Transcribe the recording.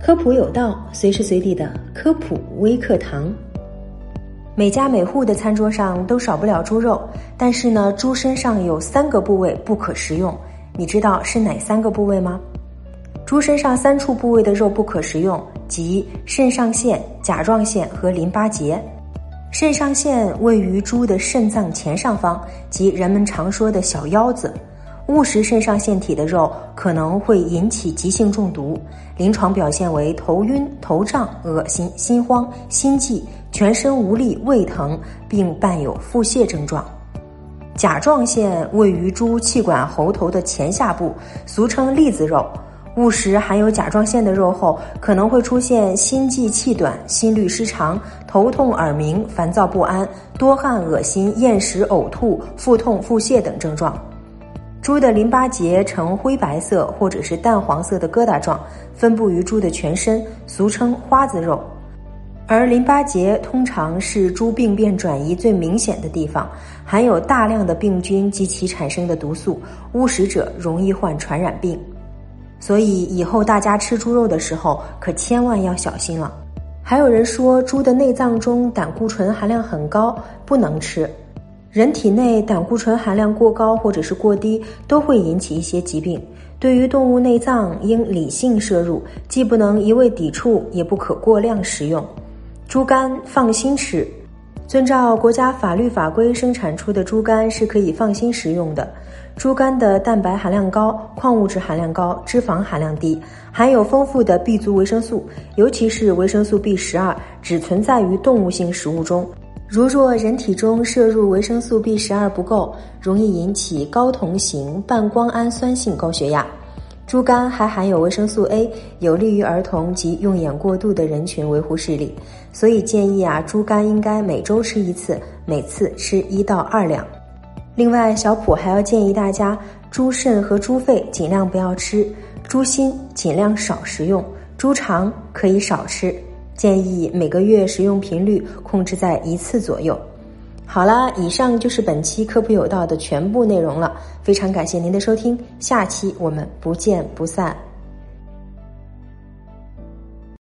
科普有道，随时随地的科普微课堂。每家每户的餐桌上都少不了猪肉，但是呢，猪身上有三个部位不可食用，你知道是哪三个部位吗？猪身上三处部位的肉不可食用，即肾上腺、甲状腺和淋巴结。肾上腺位于猪的肾脏前上方，即人们常说的小腰子。误食肾上腺体的肉可能会引起急性中毒，临床表现为头晕、头胀、恶心、心慌、心悸、全身无力、胃疼，并伴有腹泻症状。甲状腺位于猪气管喉头的前下部，俗称栗子肉。误食含有甲状腺的肉后，可能会出现心悸、气短、心律失常、头痛、耳鸣、烦躁不安、多汗、恶心、厌食、呕吐、腹痛、腹泻等症状。猪的淋巴结呈灰白色或者是淡黄色的疙瘩状，分布于猪的全身，俗称花子肉。而淋巴结通常是猪病变转移最明显的地方，含有大量的病菌及其产生的毒素，误食者容易患传染病。所以以后大家吃猪肉的时候，可千万要小心了。还有人说，猪的内脏中胆固醇含量很高，不能吃。人体内胆固醇含量过高或者是过低，都会引起一些疾病。对于动物内脏，应理性摄入，既不能一味抵触，也不可过量食用。猪肝放心吃，遵照国家法律法规生产出的猪肝是可以放心食用的。猪肝的蛋白含量高，矿物质含量高，脂肪含量低，含有丰富的 B 族维生素，尤其是维生素 B 十二，只存在于动物性食物中。如若人体中摄入维生素 B 十二不够，容易引起高同型半胱氨酸性高血压。猪肝还含有维生素 A，有利于儿童及用眼过度的人群维护视力，所以建议啊，猪肝应该每周吃一次，每次吃一到二两。另外，小普还要建议大家，猪肾和猪肺尽量不要吃，猪心尽量少食用，猪肠可以少吃。建议每个月使用频率控制在一次左右。好了，以上就是本期科普有道的全部内容了。非常感谢您的收听，下期我们不见不散。